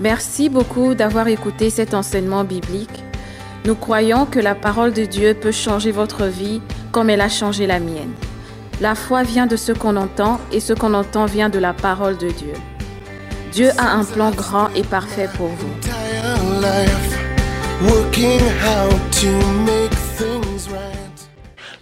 Merci beaucoup d'avoir écouté cet enseignement biblique. Nous croyons que la parole de Dieu peut changer votre vie comme elle a changé la mienne. La foi vient de ce qu'on entend et ce qu'on entend vient de la parole de Dieu. Dieu a un plan grand et parfait pour vous.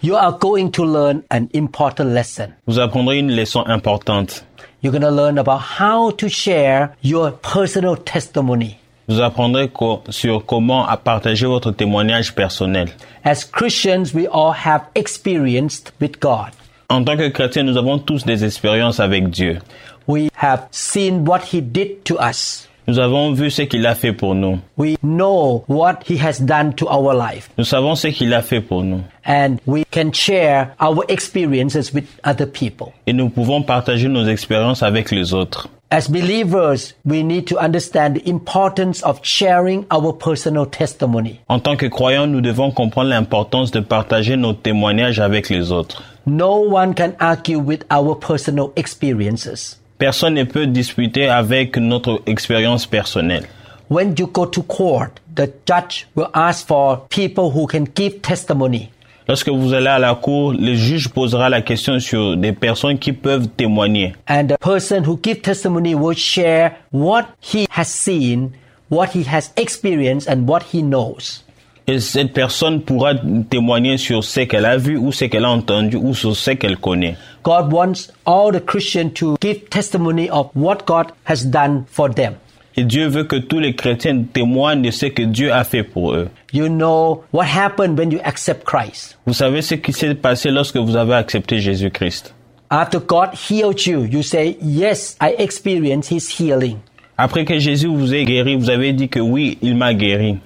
You are going to learn an important lesson. Vous apprendrez une leçon importante. You're going to learn about how to share your personal testimony. Vous apprendrez sur comment à partager votre témoignage personnel. As Christians, we all have experienced with God. En tant que chrétiens, nous avons tous des expériences avec Dieu. We have seen what He did to us. Nous avons vu ce qu'il a fait pour nous. We know what He has done to our life. Nous savons ce qu'il a fait pour nous. And we can share our experiences with other people. Et nous pouvons partager nos expériences avec les autres. As believers, we need to understand the importance of sharing our personal testimony. En tant que croyants, nous devons comprendre l'importance de partager nos témoignages avec les autres. No one can argue with our personal experiences. Personne ne peut discuter avec notre expérience personnelle. When you go to court, the judge will ask for people who can give testimony. Lorsque vous allez à la cour, le juge posera la question sur des personnes qui peuvent témoigner. And the person who gives testimony will share what he has seen, what he has experienced, and what he knows. Et cette personne pourra témoigner sur ce qu'elle a vu ou ce qu'elle a entendu ou sur ce qu'elle connaît. God wants all the Christians to give testimony of what God has done for them. Et Dieu veut que tous les chrétiens témoignent de ce que Dieu a fait pour eux. You know what happened when you accept Christ. Vous savez ce qui s'est passé lorsque vous avez accepté Jésus-Christ. After God healed you, you say, Yes, I experienced His healing. Après que Jésus vous ait guéri, vous avez dit que oui, il m'a guéri.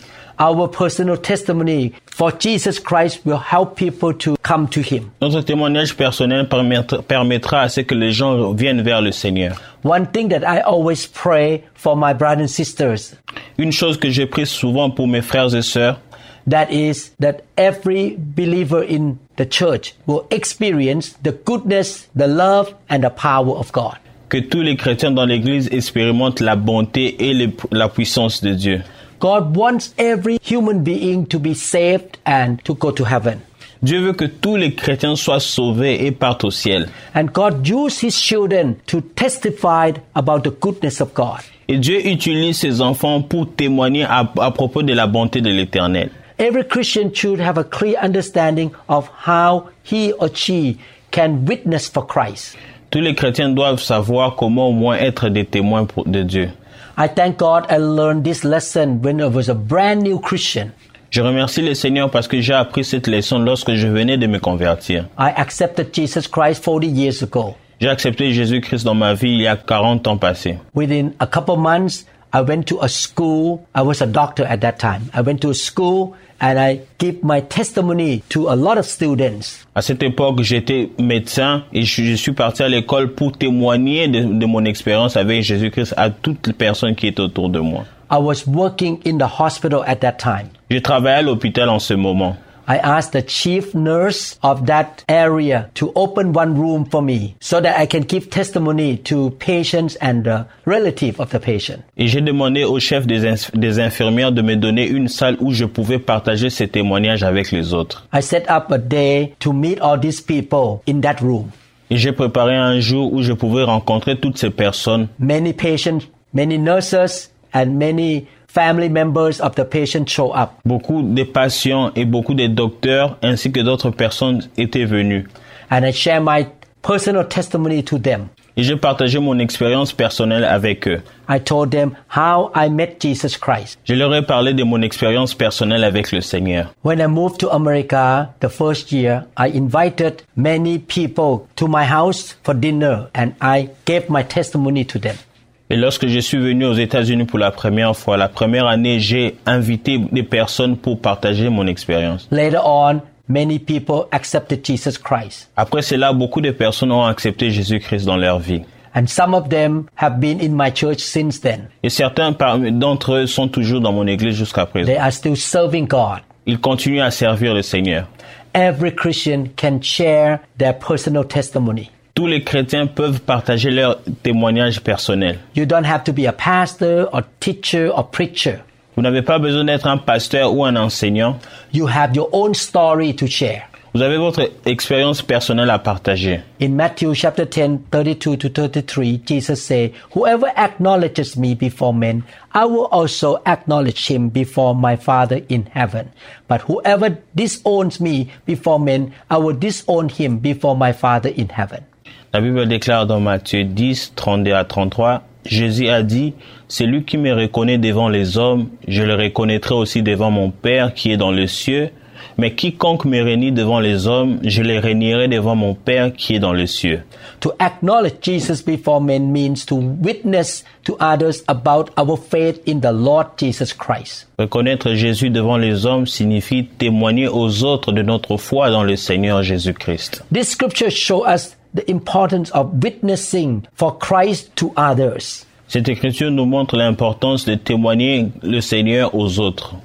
Our personal testimony for Jesus Christ will help people to come to Him. Notre témoignage personnel permettra, à ce que les gens viennent vers le Seigneur. One thing that I always pray for my brothers and sisters Une chose que je prie souvent pour mes frères et sœurs, that is that every believer in the church will experience the goodness, the love, and the power of God. que tous les chrétiens dans l'Église expérimentent la bonté et le- la puissance de Dieu. God wants every human being to be saved and to go to heaven. Dieu veut que tous les chrétiens soient sauvés et partent au ciel. And God used His children to testify about the goodness of God. Et Dieu utilise ses enfants pour témoigner à, à propos de la bonté de l'Éternel. Every Christian should have a clear understanding of how he or she can witness for Christ. Tous les chrétiens doivent savoir comment au moins être des témoins de Dieu. I thank God I learned this lesson when I was a brand new Christian. Je remercie le Seigneur parce que j'ai appris cette leçon lorsque je venais de me convertir. I accepted Jesus Christ 40 years ago. J'ai accepté Jésus-Christ dans ma vie il y a 40 ans passés. Within a couple months, I went to a school. I was a doctor at that time. I went to a school and I give my testimony to a lot of students. À cette époque, j'étais médecin et je, suis parti à l'école pour témoigner de, de mon expérience avec Jésus-Christ à toutes les personnes qui étaient autour de moi. I was working in the hospital at that time. Je travaillais à l'hôpital en ce moment. I asked the chief nurse of that area to open one room for me so that I can give testimony to patients and the relative of the patient. Et j'ai demandé au chef des, ins- des infirmières de me donner une salle où je pouvais partager ces témoignages avec les autres. I set up a day to meet all these people in that room. Et j'ai préparé un jour où je pouvais rencontrer toutes ces personnes. Many patients, many nurses, and many family members of the patient show up. Beaucoup de patients et beaucoup de docteurs ainsi que d'autres personnes étaient venus. And I share my personal testimony to them. Et j'ai partagé mon expérience personnelle avec eux. I told them how I met Jesus Christ. Je leur ai parlé de mon expérience personnelle avec le Seigneur. When I moved to America the first year, I invited many people to my house for dinner and I gave my testimony to them. Et lorsque je suis venu aux États-Unis pour la première fois, la première année, j'ai invité des personnes pour partager mon expérience. Later on, many people accepted Jesus Christ. Après cela, beaucoup de personnes ont accepté Jésus-Christ dans leur vie. And some of them have been in my church since then. Et certains d'entre eux sont toujours dans mon église jusqu'à présent. They are still serving God. Ils continuent à servir le Seigneur. Every Christian can share their personal testimony. Tous les chrétiens peuvent partager leur témoignage personnel. You don't have to be a pastor or teacher or preacher. Vous n'avez pas besoin d'être un pasteur ou un enseignant. You have your own story to share. Vous avez votre expérience personnelle à partager. In Matthew chapter 10, 32 to 33, Jesus said, Whoever acknowledges me before men, I will also acknowledge him before my Father in heaven. But whoever disowns me before men, I will disown him before my Father in heaven. La Bible déclare dans Matthieu 10, 32 à 33, Jésus a dit, Celui qui me reconnaît devant les hommes, je le reconnaîtrai aussi devant mon Père qui est dans les cieux. Mais quiconque me renie devant les hommes, je le renierai devant mon Père qui est dans les cieux. To acknowledge Jesus before men means to witness to others about our faith in the Lord Jesus Christ. Reconnaître Jésus devant les hommes signifie témoigner aux autres de notre foi dans le Seigneur Jésus-Christ. This scripture shows us the importance of witnessing for Christ to others. Cette écriture nous montre l'importance de témoigner le Seigneur aux autres.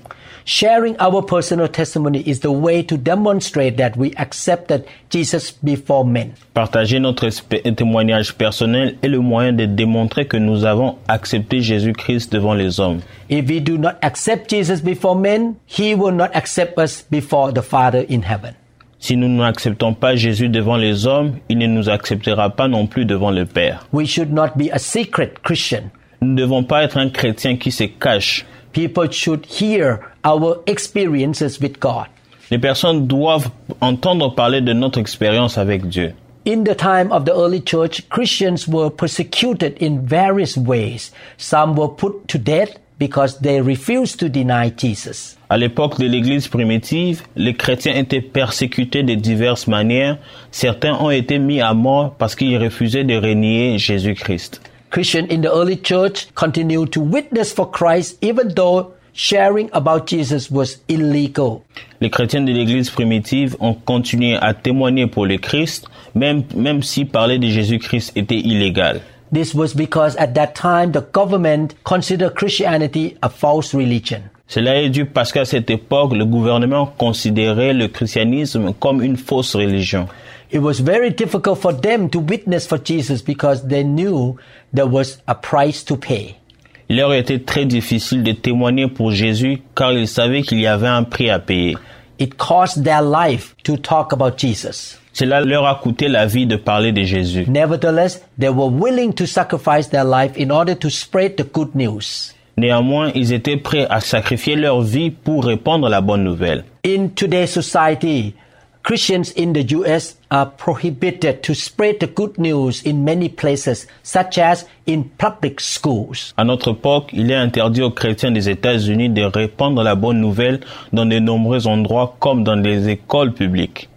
Sharing our personal testimony is the way to demonstrate that we accepted Jesus before men. Partager notre témoignage personnel est le moyen de démontrer que nous avons accepté Jésus-Christ devant les hommes. If we do not accept Jesus before men, he will not accept us before the Father in heaven. Si nous n'acceptons pas Jésus devant les hommes, il ne nous acceptera pas non plus devant le Père. We should not be a secret Christian. Nous ne devons pas être un chrétien qui se cache. People should hear our experiences with God. Les personnes doivent entendre parler de notre expérience avec Dieu. In the time of the early church, Christians were persecuted in various ways. Some were put to death because they refused to deny Jesus. À l'époque de l'Église primitive, les chrétiens étaient persécutés de diverses manières. Certains ont été mis à mort parce qu'ils refusaient de renier Jésus-Christ. Christians in the early church continued to witness for Christ even though sharing about Jesus was illegal. Les chrétiens de l'Église primitive ont continué à témoigner pour le Christ, même, même si parler de Jésus-Christ était illégal. This was because at that time the government considered Christianity a false religion. Cela est dû parce qu'à cette époque, le gouvernement considérait le christianisme comme une fausse religion. It was very difficult for them to witness for Jesus because they knew there was a price to pay. Il leur était très difficile de témoigner pour Jésus car ils savaient qu'il y avait un prix à payer. It cost their life to talk about Jesus. Cela leur a coûté la vie de parler de Jésus. Nevertheless, they were willing to sacrifice their life in order to spread the good news. Néanmoins, ils étaient prêts à sacrifier leur vie pour répandre la bonne nouvelle. In today's society, Christians in the US are prohibited to spread the good news in many places, such as in public schools. À notre époque, il est interdit aux chrétiens des États-Unis de répandre la bonne nouvelle dans de nombreux endroits comme dans les écoles publiques.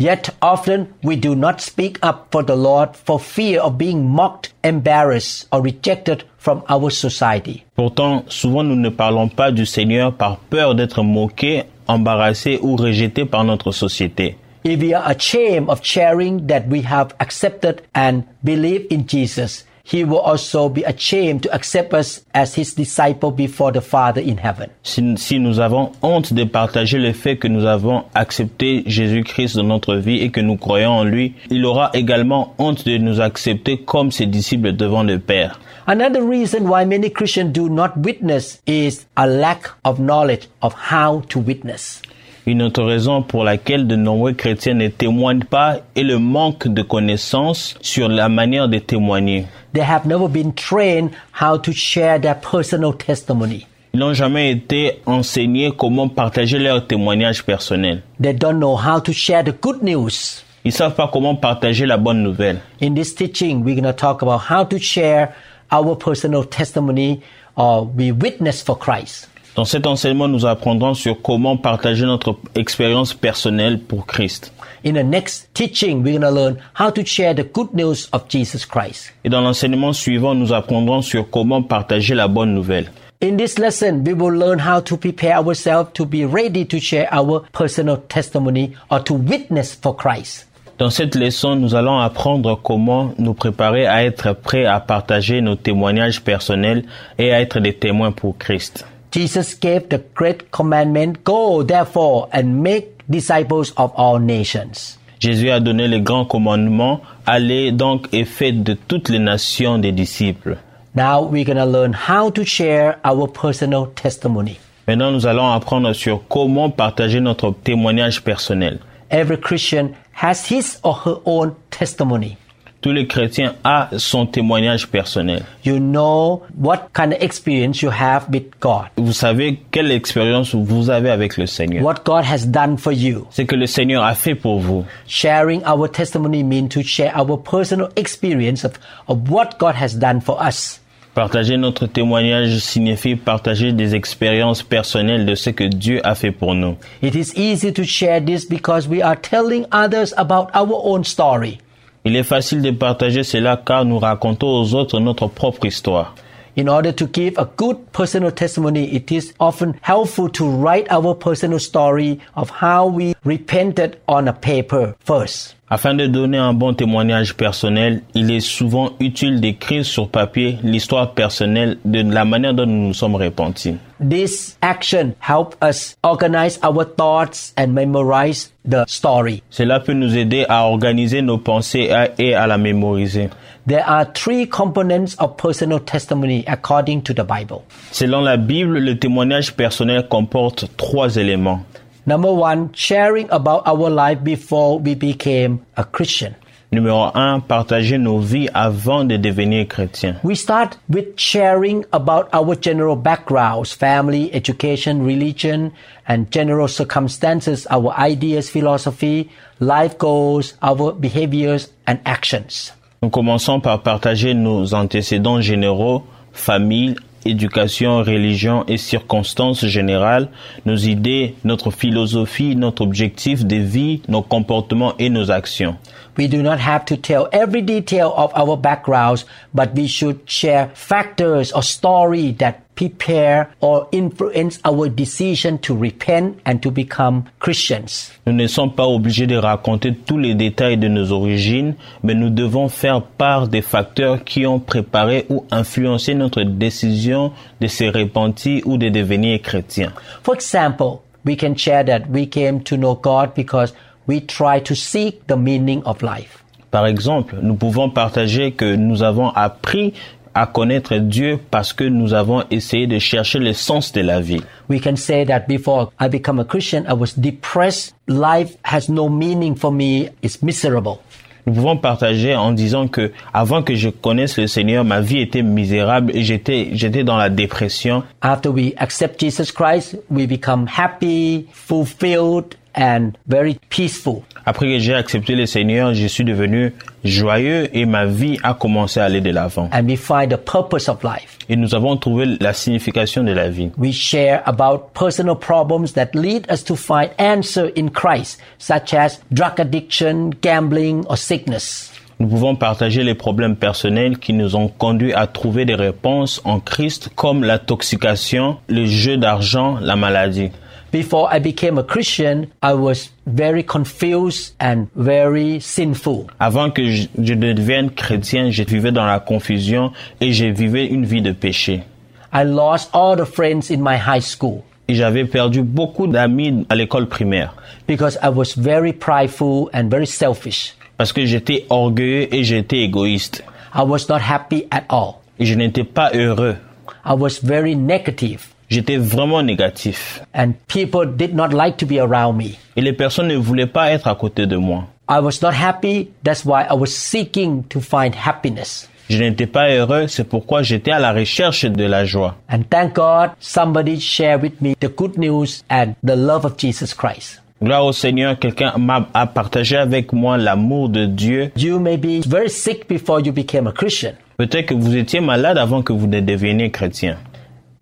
Yet often we do not speak up for the Lord for fear of being mocked, embarrassed, or rejected from our society. Pourtant, souvent nous ne parlons pas du Seigneur par peur d'être moqués, embarrassés ou rejetés par notre société. If we are ashamed of sharing that we have accepted and believe in Jesus, He will also be ashamed to accept us as His disciple before the Father in heaven. Si, si nous avons honte de partager le fait que nous avons accepté Jésus-Christ dans notre vie et que nous croyons en lui, il aura également honte de nous accepter comme ses disciples devant le Père. Another reason why many Christians do not witness is a lack of knowledge of how to witness. Une autre raison pour laquelle de nombreux chrétiens ne témoignent pas est le manque de connaissances sur la manière de témoigner. They have never been trained how to share their personal testimony. Ils n'ont jamais été enseignés comment partager leur témoignage personnel. They don't know how to share the good news. Ils savent pas comment partager la bonne nouvelle. In this teaching, we're going to talk about how to share our personal testimony or we witness for Christ. Dans cet enseignement, nous apprendrons sur comment partager notre expérience personnelle pour Christ. In the next teaching, we're going to learn how to share the good news of Jesus Christ. Et dans l'enseignement suivant, nous apprendrons sur comment partager la bonne nouvelle. In this lesson, we will learn how to prepare ourselves to be ready to share our personal testimony or to witness for Christ. Dans cette leçon, nous allons apprendre comment nous préparer à être prêts à partager nos témoignages personnels et à être des témoins pour Christ. Jesus gave the great commandment, go therefore and make disciples of all nations. Jésus a donné les grands commandements. Allez donc et faites de toutes les nations des disciples. Now we're going to learn how to share our personal testimony. Maintenant, nous allons apprendre sur comment partager notre témoignage personnel. Every Christian has his or her own testimony. Tous les chrétiens ont son témoignage personnel. You know what kind of experience you have with God, Vous savez quelle expérience vous avez avec le Seigneur. what God has done for you. C'est que le Seigneur a fait pour vous. Sharing our testimony means to share our personal experience of, of what God has done for us. Partager notre témoignage signifie partager des expériences personnelles de ce que Dieu a fait pour nous. It is easy to share this because we are telling others about our own story. Il est facile de partager cela car nous racontons aux autres notre propre histoire. In order to give a good personal testimony, it is often helpful to write our personal story of how we repented on a paper first. Afin de donner un bon témoignage personnel, il est souvent utile d'écrire sur papier l'histoire personnelle de la manière dont nous nous sommes repentis. This action help us organize our thoughts and memorize the story. Cela peut nous aider à organiser nos pensées et à- la mémoriser. There are three components of personal testimony according to the Bible. Selon la Bible, le témoignage personnel comporte trois éléments. Number one, sharing about our life before we became a Christian. Numéro un, partager nos vies avant de devenir chrétien. We start with sharing about our general backgrounds, family, education, religion, and general circumstances, our ideas, philosophy, life goals, our behaviors, and actions. Nous commençons par partager nos antécédents généraux, famille, éducation, religion et circonstances générales, nos idées, notre philosophie, notre objectif de vie, nos comportements et nos actions. We do not have to tell every detail of our backgrounds, but we should share factors or story that prepare or influence our decision to repent and to become Christians. Nous ne sommes pas obligés de raconter tous les détails de nos origines, mais nous devons faire part des facteurs qui ont préparé ou influencé notre décision de se repentir ou de devenir chrétien. For example, we can share that we came to know God because we try to seek the meaning of life. Par exemple, nous pouvons partager que nous avons appris à connaître Dieu parce que nous avons essayé de chercher le sens de la vie. We can say that before I become a Christian, I was depressed. Life has no meaning for me. It's miserable. Nous pouvons partager en disant que avant que je connaisse le Seigneur, ma vie était misérable et j'étais j'étais dans la dépression. After we accept Jesus Christ, we become happy, fulfilled, and very peaceful. Après que j'ai accepté le Seigneur, je suis devenu joyeux et ma vie a commencé à aller de l'avant. And we find the purpose of life. Et nous avons trouvé la signification de la vie. We share about personal problems that lead us to find answer in Christ, such as drug addiction, gambling, or sickness. Nous pouvons partager les problèmes personnels qui nous ont conduits à trouver des réponses en Christ comme la toxication, le jeu d'argent, la maladie. Before I became a Christian, I was very confused and very sinful. Avant que je, je devienne chrétien, je vivais dans la confusion et je vivais une vie de péché. I lost all the friends in my high school Et j'avais perdu beaucoup d'amis à l'école primaire because I was very prideful and very selfish. parce que j'étais orgueilleux et j'étais égoïste. I was not happy at all. Et je n'étais pas heureux. I was very negative J'étais vraiment négatif. and people did not like to be around me. Et les personnes ne voulaient pas être à côté de moi. I was not happy. That's why I was seeking to find happiness. Je n'étais pas heureux, c'est pourquoi j'étais à la recherche de la joie. And thank God somebody shared with me the good news and the love of Jesus Christ. Gloire au Seigneur, quelqu'un m'a a partagé avec moi l'amour de Dieu. You may be very sick before you became a Christian. Peut-être que vous étiez malade avant que vous ne deveniez chrétien.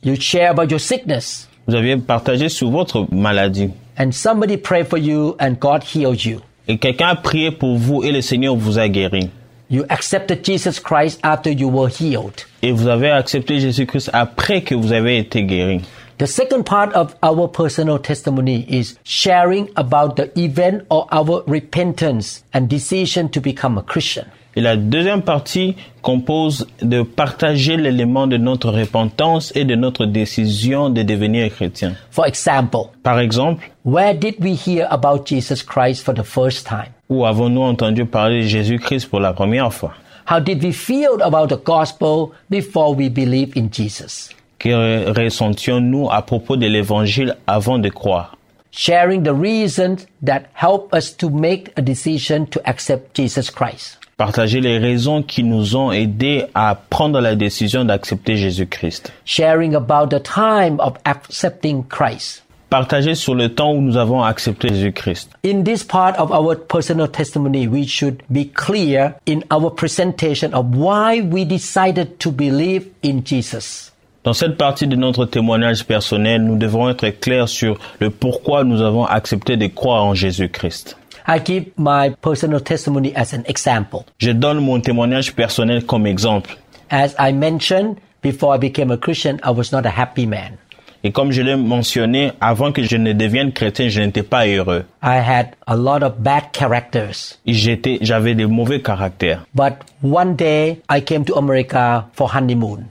You share about your sickness Vous aviez partagé sur votre maladie. and somebody prayed for you and God healed you. Et quelqu'un a prié pour vous et le Seigneur vous a guéri. You accepted Jesus Christ after you were healed. Et vous avez accepté Jésus-Christ après que vous avez été guéri. The second part of our personal testimony is sharing about the event or our repentance and decision to become a Christian. Et la deuxième partie compose de partager l'élément de notre repentance et de notre décision de devenir chrétien. For example, Par exemple, where did we hear about Jesus Christ for the first time? Où avons-nous entendu parler de Jésus-Christ pour la première fois? How did we feel about the gospel before we believed in Jesus? Que ressentions-nous à propos de l'évangile avant de croire? Sharing the reasons that help us to make a decision to accept Jesus Christ. Partager les raisons qui nous ont aidés à prendre la décision d'accepter Jésus-Christ. Sharing about the time of accepting Christ. Partager sur le temps où nous avons accepté Jésus-Christ. In this part of our personal testimony, we should be clear in our presentation of why we decided to believe in Jesus. Dans cette partie de notre témoignage personnel, nous devrons être clairs sur le pourquoi nous avons accepté de croire en Jésus-Christ. I give my personal testimony as an example. Je donne mon témoignage personnel comme exemple. As I mentioned, before I became a Christian, I was not a happy man. Et comme je l'ai mentionné, avant que je ne devienne chrétien, je n'étais pas heureux. I had a lot of bad characters. J'étais, j'avais des mauvais caractères. But one day I came to America for honeymoon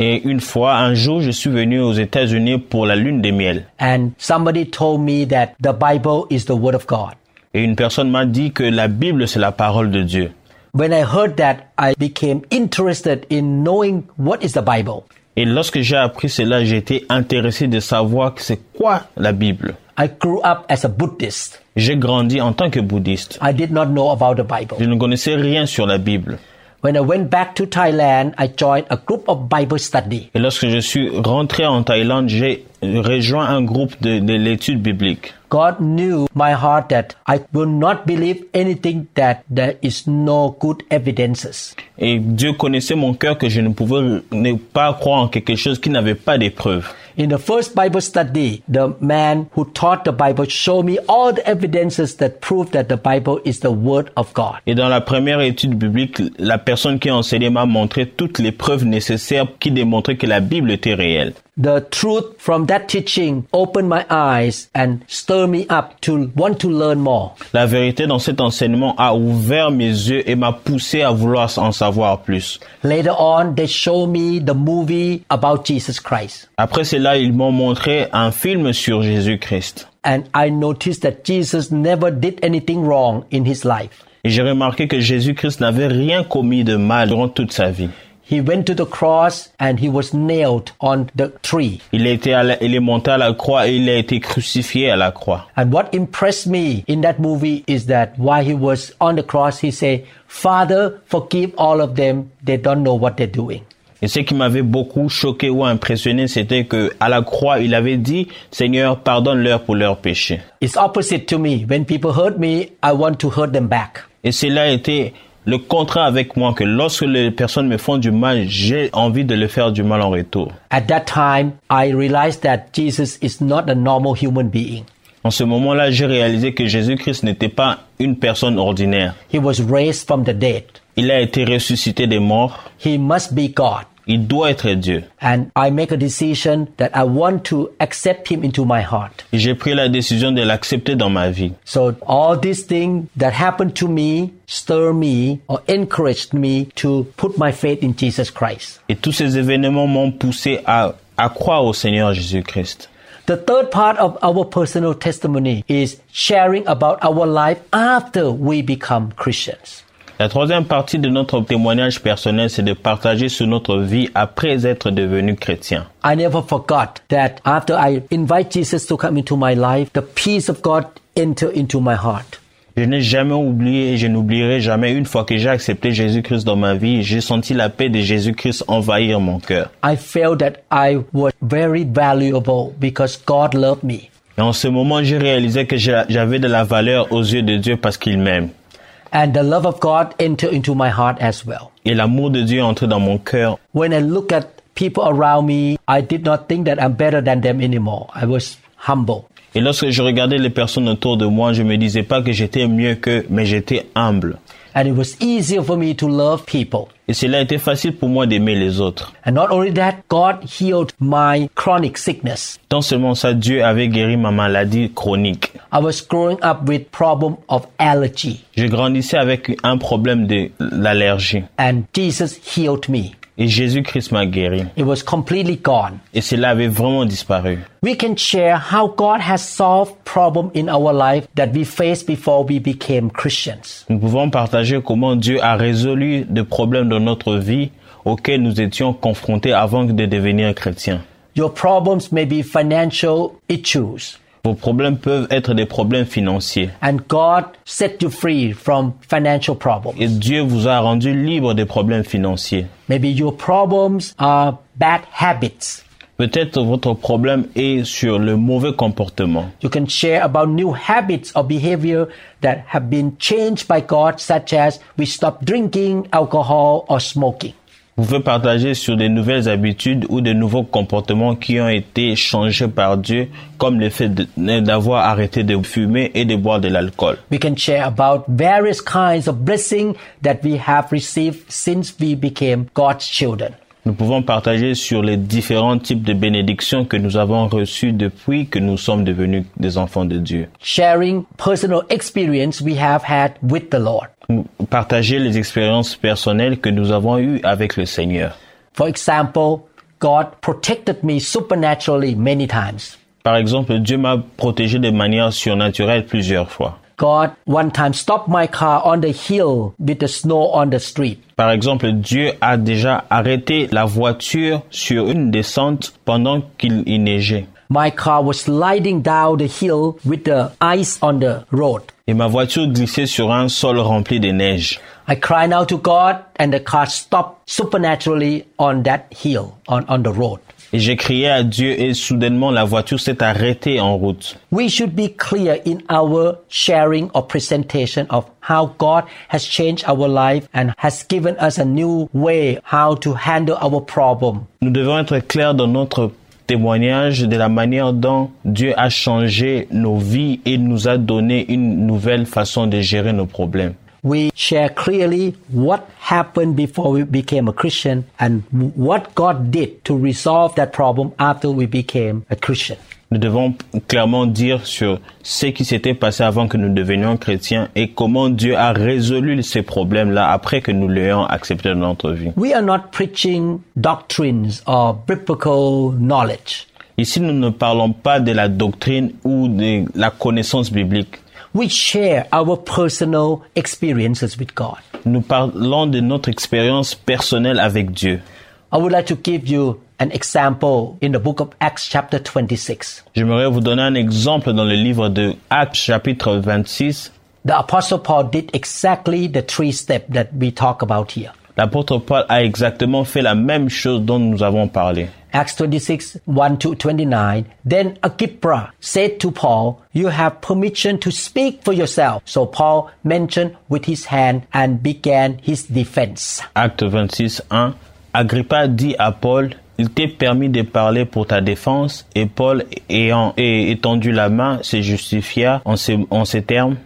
Et une fois, un jour, je suis venu aux États-Unis pour la lune des miels. and somebody told me that the Bible is the Word of God. Et une personne m'a dit que la Bible, c'est la parole de Dieu. When I heard that, I became interested in knowing what is the Bible. Et lorsque j'ai appris cela, j'ai été intéressé de savoir que c'est quoi la Bible. I grew up as a Buddhist. J'ai grandi en tant que bouddhiste. I did not know about the Je Bible. ne connaissais rien sur la Bible. When I went back to Thailand, I joined a group of Bible study. Et lorsque je suis rentré en Thaïlande, j'ai rejoint un groupe de, de l'étude biblique. God knew my heart that I will not believe anything that there is no good evidences. Et Dieu connaissait mon cœur que je ne pouvais ne pas croire en quelque chose qui n'avait pas de preuves. In the first Bible study, the man who taught the Bible showed me all the evidences that prove that the Bible is the Word of God. Et dans la première étude biblique, la personne qui enseignait m'a montré toutes les preuves nécessaires qui démontraient que la Bible était réelle. The truth from that teaching opened my eyes and stirred me up to want to learn more. La vérité dans cet enseignement a ouvert mes yeux et m'a poussé à vouloir en savoir plus. Later on, they showed me the movie about Jesus Christ. Après cela, ils m'ont montré un film sur Jésus-Christ. And I noticed that Jesus never did anything wrong in his life. Et j'ai remarqué que Jésus-Christ n'avait rien commis de mal durant toute sa vie. He went to the cross and he was nailed on the tree. Il, été à la- il est monté à la croix et il a été crucifié à la croix. And what impressed me in that movie is that while he was on the cross, he said, Father, forgive all of them. They don't know what they're doing. Et ce qui m'avait beaucoup choqué ou impressionné, c'était que à la croix, il avait dit, Seigneur, pardonne-leur pour leurs péchés. It's opposite to me. When people hurt me, I want to hurt them back. Et cela été le contraire avec moi, que lorsque les personnes me font du mal, j'ai envie de le faire du mal en retour. At that time, I realized that Jesus is not a normal human being. En ce moment-là, j'ai réalisé que Jésus-Christ n'était pas une personne ordinaire. He was raised from the dead. Il a été ressuscité des morts. He must be God. Il doit être Dieu. And I make a decision that I want to accept him into my heart. J'ai pris la décision de l'accepter dans ma vie. So all these things that happened to me stir me or encouraged me to put my faith in Jesus Christ. Et tous ces événements m'ont poussé à, à croire au Seigneur Jésus-Christ. The third part of our personal testimony is sharing about our life after we become Christians. La troisième partie de notre témoignage personnel, c'est de partager sur notre vie après être devenu chrétien. I never forgot that after I invite Jesus to come into my life, the peace of God enter into my heart. Je n'ai jamais oublié et je n'oublierai jamais une fois que j'ai accepté Jésus-Christ dans ma vie, j'ai senti la paix de Jésus-Christ envahir mon cœur. I felt that I was very valuable because God loved me. Et en ce moment, j'ai réalisé que j'a- j'avais de la valeur aux yeux de Dieu parce qu'il m'aime. And the love of God entered into my heart as well. Et l'amour de Dieu entré dans mon cœur. When I look at people around me, I did not think that I'm better than them anymore. I was humble. Et lorsque je regardais les personnes autour de moi, je me disais pas que j'étais mieux qu'eux, mais j'étais humble. And it was easier for me to love people. Et cela été facile pour moi d'aimer les autres. And not only that, God healed my chronic sickness. Tant seulement ça, Dieu avait guéri ma maladie chronique. I was growing up with problem of allergy Je grandissais avec un problème de l'allergie. and Jesus healed me. Et Jésus-Christ m'a guéri. It was completely gone. Et cela avait vraiment disparu. We can share how God has solved problems in our life that we faced before we became Christians. Nous pouvons partager comment Dieu a résolu des problèmes dans notre vie auxquels nous étions confrontés avant de devenir chrétiens. Your problems may be financial issues, Vos problèmes peuvent être des problèmes financiers. and God set you free from financial problems. Et Dieu vous a rendu libre des problèmes financiers. Maybe your problems are bad habits. Peut-être votre problème est sur le mauvais comportement. You can share about new habits or behavior that have been changed by God, such as we stop drinking alcohol or smoking. Vous pouvez partager sur des nouvelles habitudes ou de nouveaux comportements qui ont été changés par Dieu, comme le fait de- d'avoir arrêté de fumer et de boire de l'alcool. We can share about various kinds of blessing that we have received since we became God's children. Nous pouvons partager sur les différents types de bénédictions que nous avons reçues depuis que nous sommes devenus des enfants de Dieu. Sharing personal experience we have had with the Lord. Partager les expériences personnelles que nous avons eues avec le Seigneur. For example, God protected me supernaturally many times. Par exemple, Dieu m'a protégé de manière surnaturelle plusieurs fois. God one time stopped my car on the hill with the snow on the street. Par exemple, Dieu a déjà arrêté la voiture sur une descente pendant qu'il y neigeait. My car was sliding down the hill with the ice on the road. Et ma voiture glissait sur un sol rempli de neige. I cried out to God and the car stopped supernaturally on that hill, on, on the road. Et j'ai crié à Dieu et soudainement la voiture s'est arrêtée en route. We should be clear in our sharing or presentation of how God has changed our life and has given us a new way how to handle our problem. Nous devons être clairs dans notre témoignage de la manière dont Dieu a changé nos vies et nous a donné une nouvelle façon de gérer nos problèmes. We share clearly what happened before we became a Christian and what God did to resolve that problem after we became a Christian. Nous devons clairement dire sur ce qui s'était passé avant que nous devenions chrétiens et comment Dieu a résolu ces problèmes-là après que nous l'ayons accepté dans notre vie. We are not preaching doctrines or biblical knowledge. Ici, nous ne parlons pas de la doctrine ou de la connaissance biblique. We share our personal experiences with God. Nous parlons de notre expérience personnelle avec Dieu. I would like to give you an example in the book of Acts, chapter 26. J'aimerais vous donner un exemple dans le livre de Actes chapitre 26. The Apostle Paul did exactly the three steps that we talk about here. L'apôtre Paul a exactement fait la même chose dont nous avons parlé. Acts 26, 1 to 29. Then Agrippa said to Paul, You have permission to speak for yourself. So Paul mentioned with his hand and began his defense. Acte 26, 1. Agrippa dit à Paul, il t'est permis de parler pour ta défense, et Paul, ayant étendu la main, se justifia en ces, en ces termes.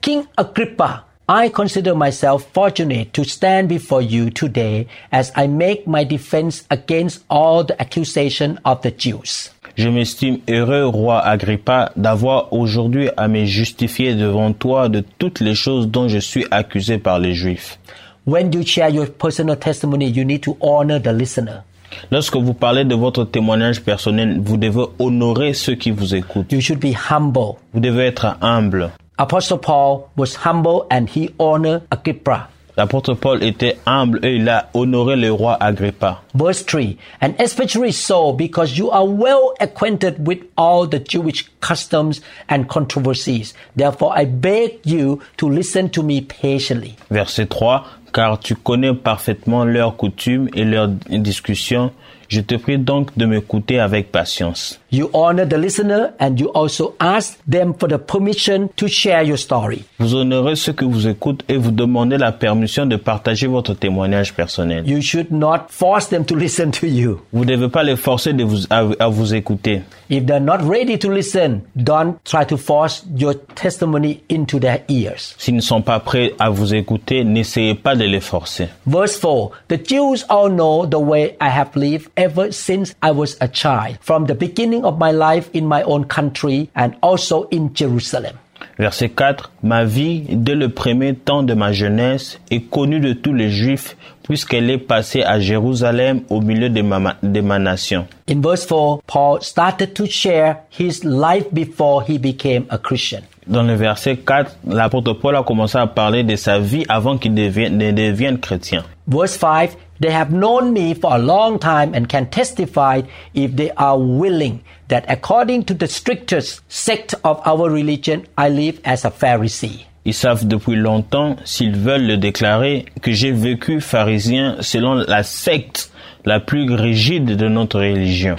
King Agrippa, I consider myself fortunate to stand before you today as I make my defense against all the accusation of the Jews. Je m'estime heureux, roi Agrippa, d'avoir aujourd'hui à me justifier devant toi de toutes les choses dont je suis accusé par les Juifs. When you share your personal testimony, you need to honor the listener. Lorsque vous parlez de votre témoignage personnel, vous devez honorer ceux qui vous écoutent. You should be humble. Vous devez être humble. Apostle Paul was humble and he honored Agrippa. L'apôtre Paul était humble et il a honoré le roi Agrippa. Verse 3 And especially so because you are well acquainted with all the Jewish customs and controversies. Therefore, I beg you to listen to me patiently. Verset 3. Car tu connais parfaitement leurs coutumes et leurs discussions. Je te prie donc de m'écouter avec patience. You honor the listener and you also ask them for the permission to share your story. Vous honorez ceux que vous écoutent et vous demandez la permission de partager votre témoignage personnel. You should not force them to listen to you. Vous ne devez pas les forcer de vous, à, à vous écouter. If they're not ready to listen, don't try to force your testimony into their ears. S'ils ne sont pas prêts à vous écouter, n'essayez pas de les forcer. Verse 4 The Jews all know the way I have lived ever since I was a child, from the beginning of my life in my own country and also in Jerusalem. Verset 4. Ma vie, dès le premier temps de ma jeunesse, est connue de tous les Juifs, puisqu'elle est passée à Jérusalem au milieu de ma, de ma nation. In verse 4, Paul started to share his life before he became a Christian. Dans le verset 4, l'apôtre Paul a commencé à parler de sa vie avant qu'il devienne, ne devienne chrétien. Verse 5 They have known me for a long time and can testify if they are willing that according to the strictest sect of our religion, I live as a Pharisee. Ils savent depuis longtemps, s'ils veulent le déclarer, que j'ai vécu pharisien selon la secte la plus rigide de notre religion.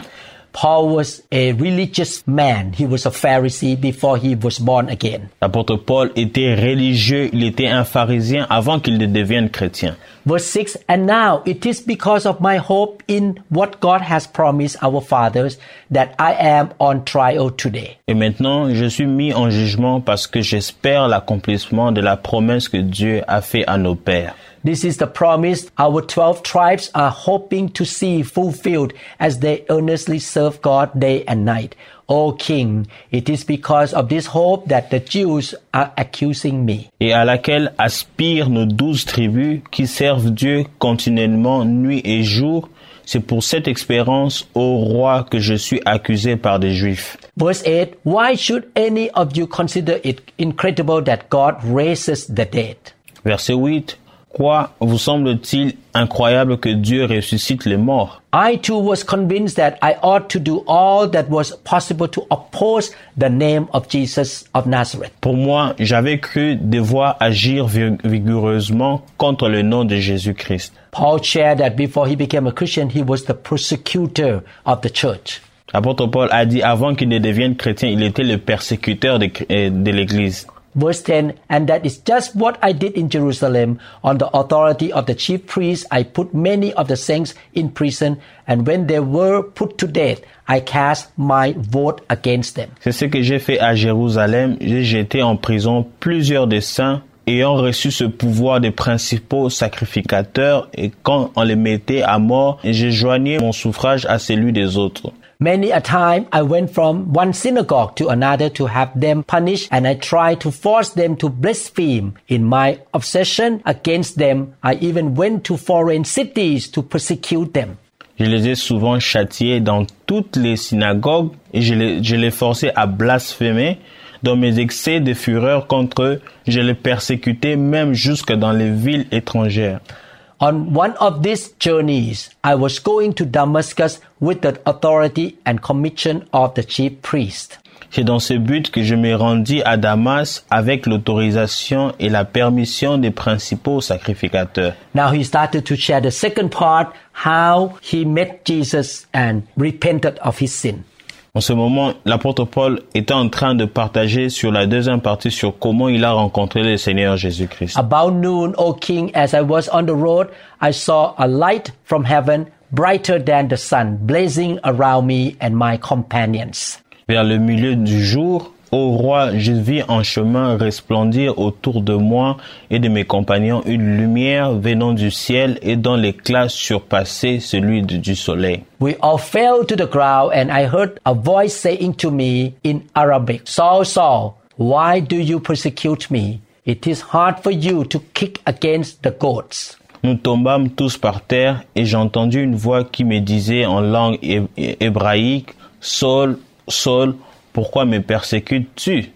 Paul was a religious man. He was a Pharisee before he was born again. L'apôtre Paul était religieux, il était un pharisien avant qu'il ne devienne chrétien. Verse 6 And now it is because of my hope in what God has promised our fathers that I am on trial today. Et maintenant, je suis mis en jugement parce que j'espère l'accomplissement de la promesse que Dieu a fait à nos pères. This is the promise our 12 tribes are hoping to see fulfilled as they earnestly serve God day and night. O King, it is because of this hope that the Jews are accusing me. et à laquelle aspirent nos douze tribus qui servent Dieu continuellement nuit et jour. C'est pour cette expérience, ô roi, que je suis accusé par des Juifs. Verse 8 Why should any of you consider it incredible that God raises the dead? Verset 8. Quoi vous semble-t-il incroyable que Dieu ressuscite les morts? I too was convinced that I ought to do all that was possible to oppose the name of Jesus of Nazareth. Pour moi, j'avais cru devoir agir vi- vigoureusement contre le nom de Jésus-Christ. Paul shared that before he became a Christian, he was the persecutor of the church. L'apôtre Paul a dit avant qu'il ne devienne chrétien, il était le persécuteur de, euh, de l'Église. Verse 10 And that is just what I did in Jerusalem. On the authority of the chief priests, I put many of the saints in prison, and when they were put to death, I cast my vote against them. C'est ce que j'ai fait à Jérusalem. J'ai jeté en prison plusieurs des saints ayant reçu ce pouvoir des principaux sacrificateurs et quand on les mettait à mort, j'ai joigné mon suffrage à celui des autres. Many a time I went from one synagogue to another to have them punished, and I tried to force them to blaspheme. In my obsession against them, I even went to foreign cities to persecute them. Je les ai souvent châtiés dans toutes les synagogues et je les, je les forçais à blasphémer. Dans mes excès de fureur contre eux, je les persécutais même jusque dans les villes étrangères. On one of these journeys, I was going to Damascus with the authority and commission of the chief priest. C'est dans ce but que je me rendis à Damas avec l'autorisation et la permission des principaux sacrificateurs. Now he started to share the second part, how he met Jesus and repented of his sin. En ce moment, l'apôtre Paul était en train de partager sur la deuxième partie sur comment il a rencontré le Seigneur Jésus-Christ. About noon, O king, as I was on the road, I saw a light from heaven, brighter than the sun, blazing around me and my companions. Vers le milieu du jour, ô roi, je vis en chemin resplendir autour de moi et de mes compagnons une lumière venant du ciel et dont l'éclat surpassait celui du du soleil. We all fell to the ground, and I heard a voice saying to me in Arabic, Saul, Saul, why do you persecute me? It is hard for you to kick against the goats. Nous tombâmes tous par terre et j'entendis une voix qui me disait en langue hé- hé- hébraïque, Saul, Saul, pourquoi me persécutes-tu?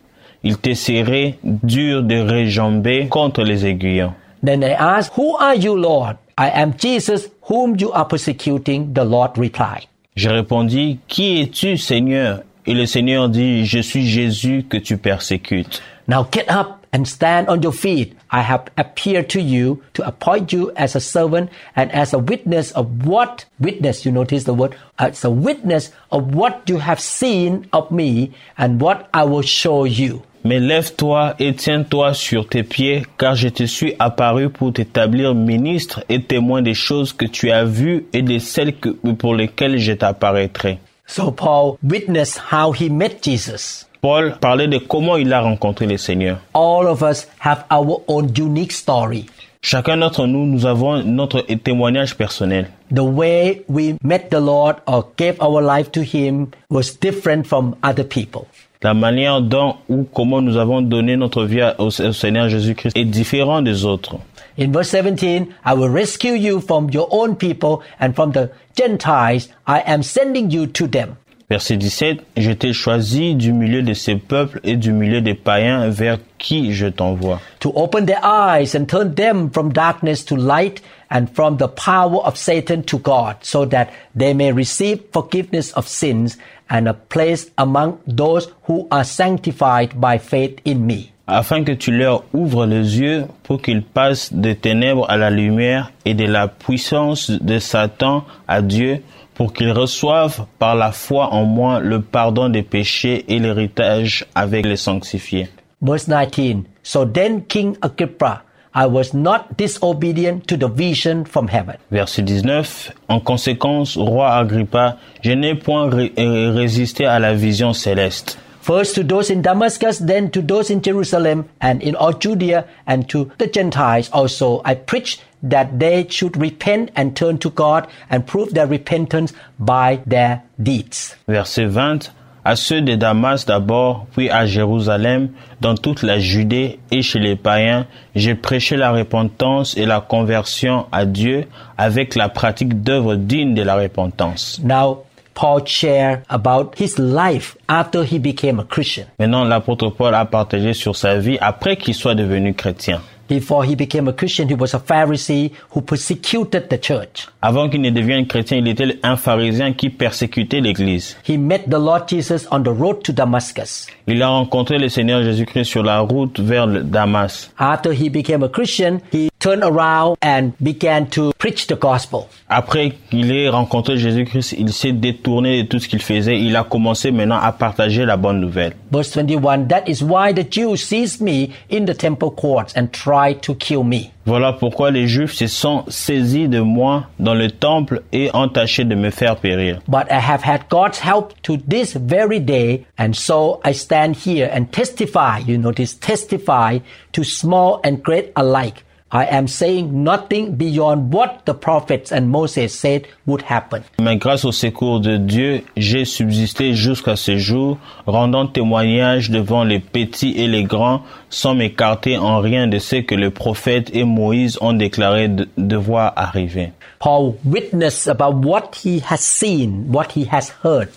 Il t'est serré dur de réjamber contre les aiguillons. Then I asked, Who are you, Lord? I am Jesus, whom you are persecuting. The Lord replied. Je répondis, Qui es-tu, Seigneur? Et le Seigneur dit, Je suis Jésus que tu persécutes. Now get up and stand on your feet. I have appeared to you to appoint you as a servant and as a witness of what witness, you notice the word, as a witness of what you have seen of me and what I will show you. Mais lève-toi et tiens-toi sur tes pieds, car je te suis apparu pour t'établir ministre et témoin des choses que tu as vues et de celles que, pour lesquelles je t'apparaîtrai. So Paul witnessed how he met Jesus. Paul parlait de comment il a rencontré le Seigneur. All of us have our own unique story. Chacun d'entre nous, nous avons notre témoignage personnel. The way we met the Lord or gave our life to him was different from other people. La manière dont ou comment nous avons donné notre vie au, au Seigneur Jésus-Christ est différente des autres. In verse 17, I will rescue you from your own people and from the Gentiles. I am sending you to them. Verset 17, je t'ai choisi du milieu de ces peuples et du milieu des païens vers qui je t'envoie. to open their eyes and turn them from darkness to light and from the power of Satan to God, so that they may receive forgiveness of sins and a place among those who are sanctified by faith in me. afin que tu leur ouvres les yeux pour qu'ils passent des ténèbres à la lumière et de la puissance de Satan à Dieu, pour qu'ils reçoivent par la foi en moi le pardon des péchés et l'héritage avec les sanctifiés. Verse 19. So then King Agrippa, I was not disobedient to the vision from heaven. Verset 19. En conséquence, roi Agrippa, je n'ai point ré- résisté à la vision céleste. First to those in Damascus, then to those in Jerusalem and in all Judea and to the Gentiles also. I preached that they should repent and turn to God and prove their repentance by their deeds. Verset 20. À ceux de Damas d'abord, puis à Jérusalem, dans toute la Judée et chez les païens, j'ai prêché la repentance et la conversion à Dieu avec la pratique d'œuvres dignes de la repentance. Now, Paul shared about his life after he became a Christian. Maintenant, l'apôtre Paul a partagé sur sa vie après qu'il soit devenu chrétien. Before he became a Christian, he was a Pharisee who persecuted the church. Avant qu'il ne devienne chrétien, il était un pharisien qui persécutait l'église. He met the Lord Jesus on the road to Damascus. Il a rencontré le Seigneur Jésus-Christ sur la route vers Damas. After he became a Christian, he turned around and began to preach the gospel. Après qu'il ait rencontré Jésus-Christ, il s'est détourné de tout ce qu'il faisait. Il a commencé maintenant à partager la bonne nouvelle. Verse 21 That is why the Jews seized me in the temple courts and tried to kill me. Voilà pourquoi les Juifs se sont saisis de moi dans le temple et ont tâché de me faire périr. But I have had God's help to this very day, and so I stand here and testify, you notice, testify to small and great alike. I am saying nothing beyond what the prophets and Moses said would happen. Mais grâce au secours de Dieu, j'ai subsisté jusqu'à ce jour, rendant témoignage devant les petits et les grands, sans m'écarter en rien de ce que le prophète et Moïse ont déclaré de- devoir arriver. Paul witnessed about what he has seen, what he has heard.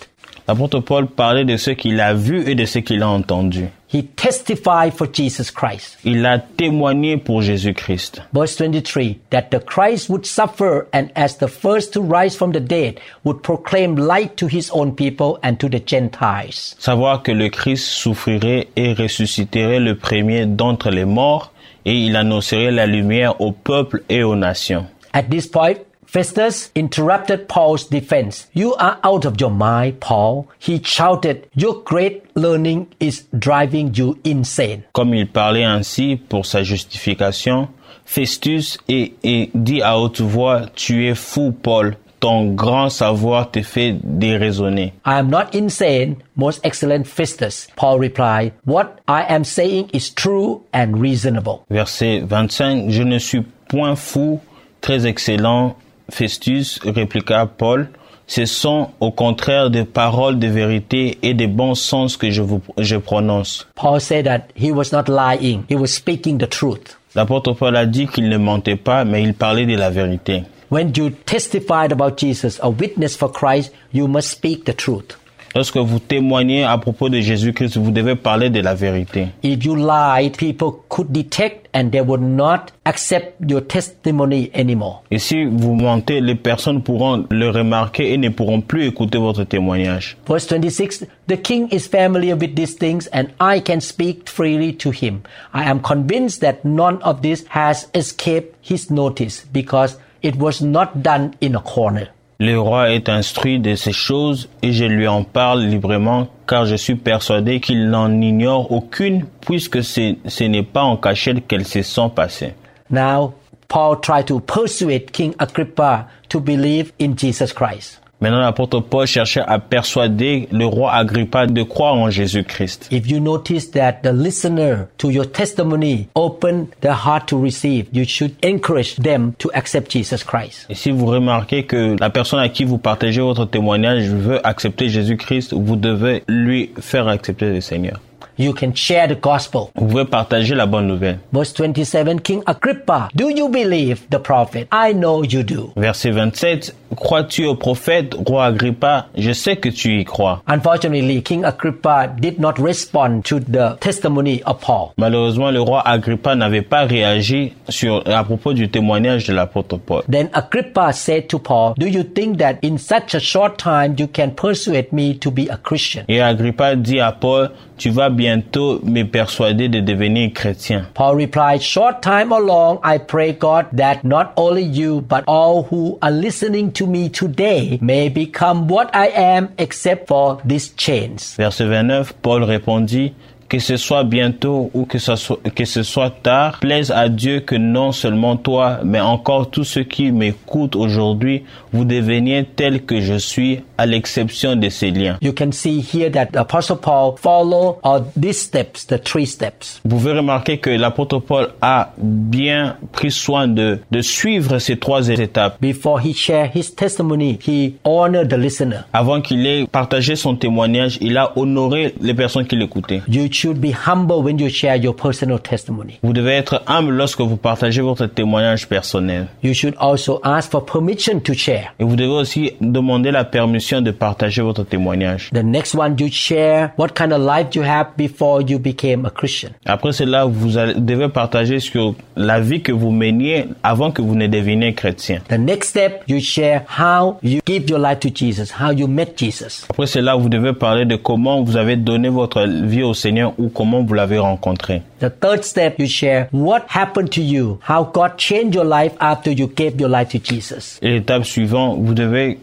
L'apôtre Paul parlait de ce qu'il a vu et de ce qu'il a entendu. He testified for Jesus Christ. Il a témoigné pour Jésus-Christ. Verse 23 that the Christ would suffer and as the first to rise from the dead would proclaim light to his own people and to the Gentiles. Savoir que le Christ souffrirait et ressusciterait le premier d'entre les morts, et il annoncerait la lumière au peuple et aux nations. At this point, Festus interrupted Paul's defense. You are out of your mind, Paul. He shouted, Your great learning is driving you insane. Comme il parlait ainsi pour sa justification, Festus et, et dit à haute voix, Tu es fou, Paul, ton grand savoir te fait déraisonner. I am not insane, most excellent Festus. Paul replied, What I am saying is true and reasonable. Verset 25, Je ne suis point fou, très excellent, Festus, répliqua Paul. Ce sont au contraire des paroles de vérité et de bon sens que je vous, je prononce. Paul said that he was not lying, he was speaking the truth. L'apôtre Paul a dit qu'il ne mentait pas, mais il parlait de la vérité. When you testified about Jesus, a witness for Christ, you must speak the truth. Lorsque vous témoignez à propos de Jésus-Christ, vous devez parler de la vérité. If you lied, people could detect and they would not accept your testimony anymore. Et si vous mentez, les personnes pourront le remarquer et ne pourront plus écouter votre témoignage. Verse 26 The king is familiar with these things, and I can speak freely to him. I am convinced that none of this has escaped his notice because it was not done in a corner. Le roi est instruit de ces choses et je lui en parle librement car je suis persuadé qu'il n'en ignore aucune puisque ce, n'est pas en cachette qu'elles se sont passées. Now, Paul tried to persuade King Agrippa to believe in Jesus Christ. Maintenant, l'apôtre Paul cherchait à persuader le roi Agrippa de croire en Jésus-Christ. If you notice that the listener to your testimony opened their heart to receive, you should encourage them to accept Jesus Christ. Et si vous remarquez que la personne à qui vous partagez votre témoignage veut accepter Jésus-Christ, vous devez lui faire accepter le Seigneur. You can share the gospel. Vous pouvez partager la bonne nouvelle. Verse 27, King Agrippa, do you believe the prophet? I know you do. Verset 27. Crois-tu au prophète, roi Agrippa? Je sais que tu y crois. Unfortunately, King Agrippa did not respond to the testimony of Paul. Malheureusement, le roi Agrippa n'avait pas réagi sur, à propos du témoignage de l'apôtre Paul. Then Agrippa said to Paul, Do you think that in such a short time you can persuade me to be a Christian? Et Agrippa dit à Paul, tu vas bientôt me persuader de devenir chrétien. Paul replied, Short time or long, I pray God that not only you, but all who are listening to me today may become what I am except for these chains. Verset 29, Paul répondit, que ce soit bientôt ou que ce soit, que ce soit tard, plaise à Dieu que non seulement toi, mais encore tous ceux qui m'écoutent aujourd'hui, vous deveniez tels que je suis, à l'exception de ces liens. You can see here that Apostle Paul follow all these steps, the three steps. Vous pouvez remarquer que l'apôtre Paul a bien pris soin de, de suivre ces trois étapes. Before he shared his testimony, he honored the listener. Avant qu'il ait partagé son témoignage, il a honoré les personnes qui l'écoutaient. You should be humble when you share your personal testimony. Vous devez être humble lorsque vous partagez votre témoignage personnel. You should also ask for permission to share. Et vous devez aussi demander la permission de partager votre témoignage. The next one, you share what kind of life you have before you became a Christian. Après cela, vous allez- devez partager sur la vie que vous meniez avant que vous ne deveniez chrétien. The next step, you share how you give your life to Jesus, how you met Jesus. Après cela, vous devez parler de comment vous avez donné votre vie au Seigneur ou comment vous l'avez rencontré. The third step, you share what happened to you, how God changed your life after you gave your life to Jesus. Et l'étape suivante, vous devez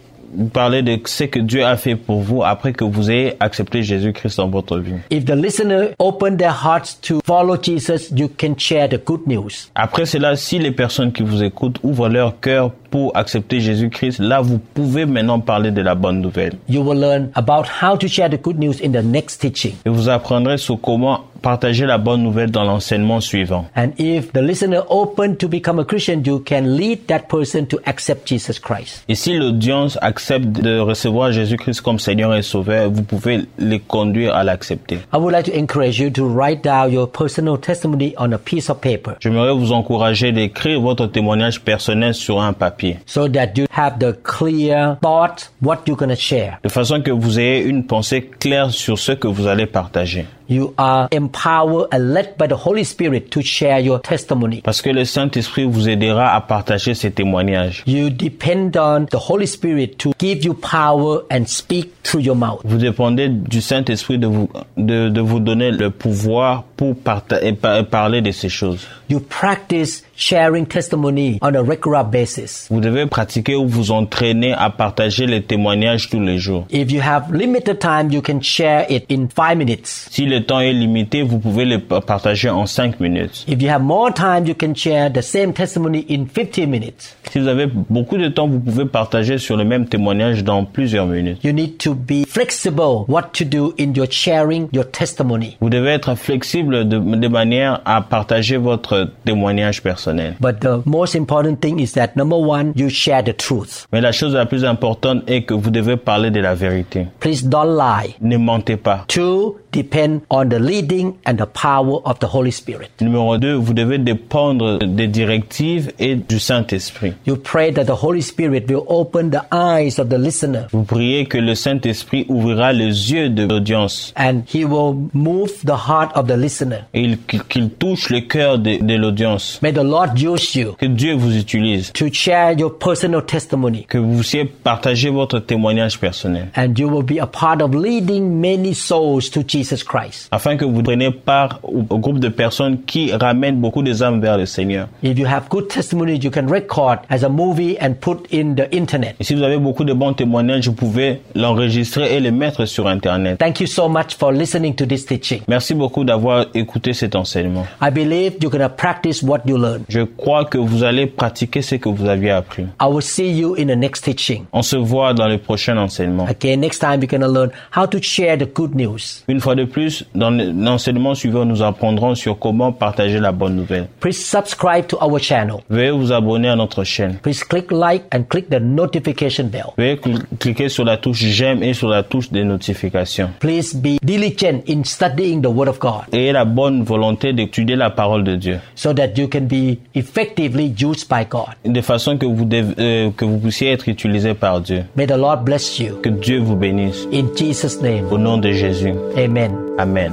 parler de ce que Dieu a fait pour vous après que vous ayez accepté Jésus-Christ dans votre vie. If the listener open their hearts to follow Jesus, you can share the good news. Après cela, si les personnes qui vous écoutent ouvrent leur cœur pour accepter Jésus-Christ, là, vous pouvez maintenant parler de la bonne nouvelle. You will learn about how to share the good news in the next teaching. Et vous apprendrez sur comment partager la bonne nouvelle dans l'enseignement suivant. And if the listener open to become a Christian, you can lead that person to accept Jesus Christ. Et si l'audience accepte de recevoir Jésus-Christ comme Seigneur et Sauveur, vous pouvez les conduire à l'accepter. I would like to encourage you to write down your personal testimony on a piece of paper J'aimerais vous encourager d'écrire votre témoignage personnel sur un papier, so that you have the clear thought what you're going to share. de façon que vous ayez une pensée claire sur ce que vous allez partager. You are empowered and led by the Holy Spirit to share your testimony. Parce que le Saint-Esprit vous aidera à partager ces témoignages. You depend on the Holy Spirit to give you power and speak through your mouth. Vous dépendez du Saint-Esprit de vous, de, de vous donner le pouvoir pour parta- et par- et parler de ces choses. You practice sharing testimony on a regular basis. Vous devez pratiquer ou vous entraîner à partager les témoignages tous les jours. If you have limited time, you can share it in five minutes. Si le temps est limité, vous pouvez le pa- partager en 5 minutes. If you have more time, you can share the same testimony in 15 minutes. Si vous avez beaucoup de temps, vous pouvez partager sur le même témoignage dans plusieurs minutes. You need to be flexible what to do in your sharing your testimony. Vous devez être flexible de, de manière à partager votre témoignage personnel. But the most important thing is that number one, you share the truth. Mais la chose la plus importante est que vous devez parler de la vérité. Please don't lie. Ne mentez pas. Two, depend on the leading and the power of the Holy Spirit. Numéro 2, vous devez dépendre des directives et du Saint-Esprit. You pray that the Holy Spirit will open the eyes of the listener Vous priez que le Saint-Esprit ouvrira les yeux de l'audience and he will move the heart of the listener. et il- qu'il qu'il touche le cœur de, de l'audience. May the Lord use you Que Dieu vous utilise. to share your personal testimony Que vous puissiez partager votre témoignage personnel. and you will be a part of leading many souls to Jesus Christ. Afin que vous preniez part au, au groupe de personnes qui ramènent beaucoup des âmes vers le Seigneur. If you have good testimony, you can record as a movie and put in the internet. Et si vous avez beaucoup de bons témoignages, vous pouvez l'enregistrer et le mettre sur Internet. Thank you so much for listening to this teaching. Merci beaucoup d'avoir écouté cet enseignement. I believe you're going to practice what you learn. Je crois que vous allez pratiquer ce que vous aviez appris. I will see you in the next teaching. On se voit dans le prochain enseignement. Again, next time we're going to learn how to share the good news. Une fois de plus, dans l'enseignement suivant, nous apprendrons sur comment partager la bonne nouvelle. Please subscribe to our channel. Veuillez vous abonner à notre chaîne. Please click like and click the notification bell. Veuillez cl- cliquer sur la touche j'aime et sur la touche des notifications. Please be diligent in studying the Word of God Ayez la bonne volonté d'étudier la parole de Dieu, so that you can be effectively used by God. de façon que vous, dev- euh, que vous puissiez être utilisé par Dieu. May the Lord bless you. Que Dieu vous bénisse. In Jesus' name, Au nom de Jésus. amen. Amen.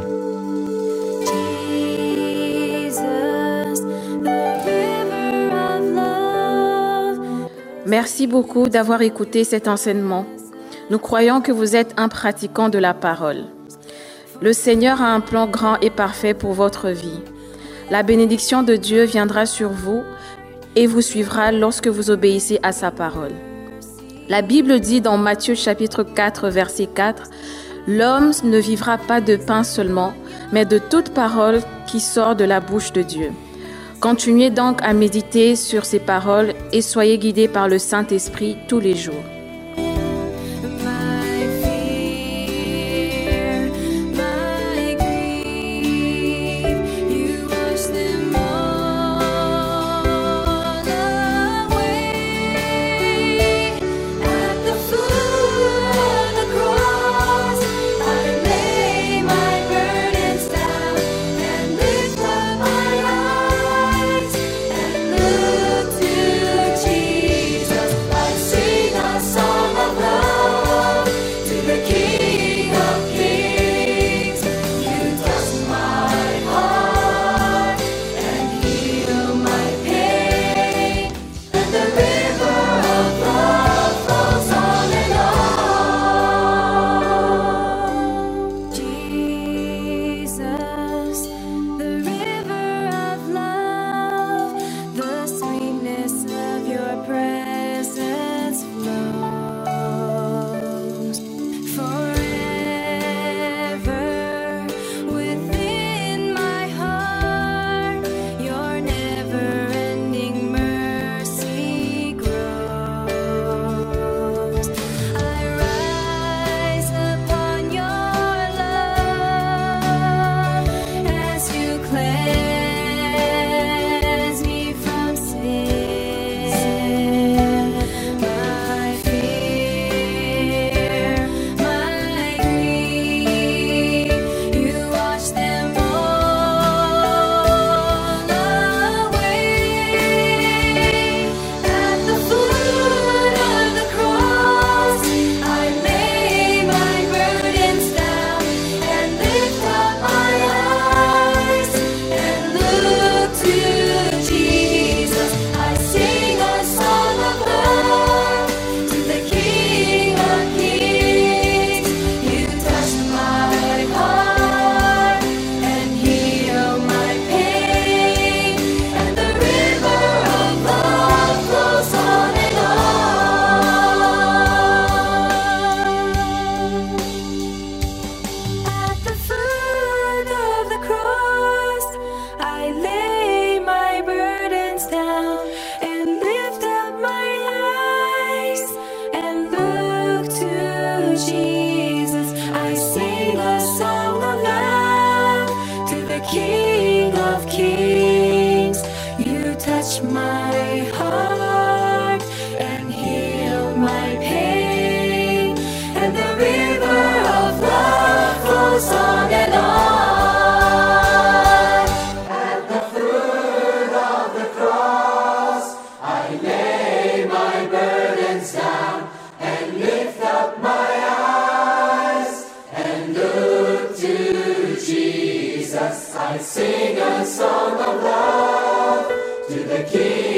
Jesus, the river of love. Merci beaucoup d'avoir écouté cet enseignement. Nous croyons que vous êtes un pratiquant de la parole. Le Seigneur a un plan grand et parfait pour votre vie. La bénédiction de Dieu viendra sur vous et vous suivra lorsque vous obéissez à sa parole. La Bible dit dans Matthieu chapitre 4 verset 4, L'homme ne vivra pas de pain seulement, mais de toute parole qui sort de la bouche de Dieu. Continuez donc à méditer sur ces paroles et soyez guidés par le Saint-Esprit tous les jours. the King.